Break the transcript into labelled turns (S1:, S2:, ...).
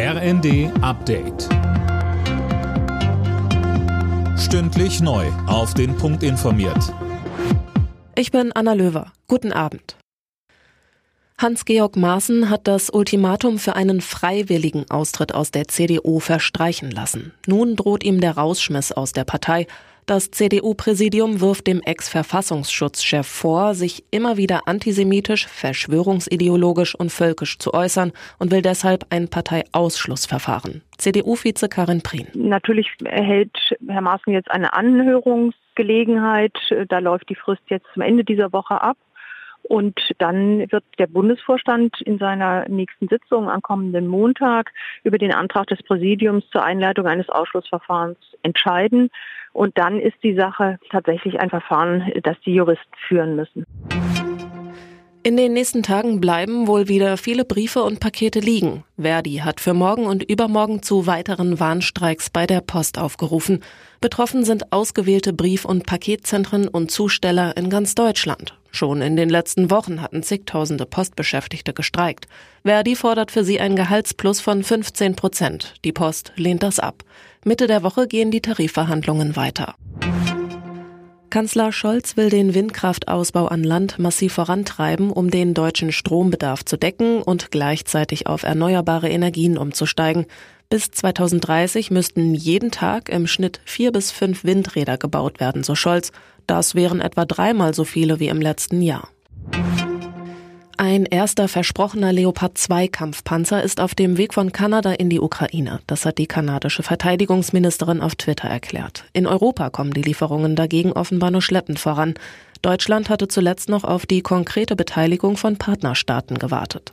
S1: RND Update. Stündlich neu. Auf den Punkt informiert.
S2: Ich bin Anna Löwer. Guten Abend. Hans-Georg Maaßen hat das Ultimatum für einen freiwilligen Austritt aus der CDU verstreichen lassen. Nun droht ihm der Rausschmiss aus der Partei. Das CDU-Präsidium wirft dem Ex-Verfassungsschutzchef vor, sich immer wieder antisemitisch, verschwörungsideologisch und völkisch zu äußern und will deshalb ein Parteiausschlussverfahren. CDU-Vize Karin Prien.
S3: Natürlich erhält Herr Maaßen jetzt eine Anhörungsgelegenheit. Da läuft die Frist jetzt zum Ende dieser Woche ab. Und dann wird der Bundesvorstand in seiner nächsten Sitzung am kommenden Montag über den Antrag des Präsidiums zur Einleitung eines Ausschlussverfahrens entscheiden. Und dann ist die Sache tatsächlich ein Verfahren, das die Juristen führen müssen.
S2: In den nächsten Tagen bleiben wohl wieder viele Briefe und Pakete liegen. Verdi hat für morgen und übermorgen zu weiteren Warnstreiks bei der Post aufgerufen. Betroffen sind ausgewählte Brief- und Paketzentren und Zusteller in ganz Deutschland. Schon in den letzten Wochen hatten zigtausende Postbeschäftigte gestreikt. Verdi fordert für sie ein Gehaltsplus von 15 Prozent. Die Post lehnt das ab. Mitte der Woche gehen die Tarifverhandlungen weiter. Kanzler Scholz will den Windkraftausbau an Land massiv vorantreiben, um den deutschen Strombedarf zu decken und gleichzeitig auf erneuerbare Energien umzusteigen. Bis 2030 müssten jeden Tag im Schnitt vier bis fünf Windräder gebaut werden, so Scholz. Das wären etwa dreimal so viele wie im letzten Jahr. Ein erster versprochener Leopard 2 Kampfpanzer ist auf dem Weg von Kanada in die Ukraine. Das hat die kanadische Verteidigungsministerin auf Twitter erklärt. In Europa kommen die Lieferungen dagegen offenbar nur schleppend voran. Deutschland hatte zuletzt noch auf die konkrete Beteiligung von Partnerstaaten gewartet.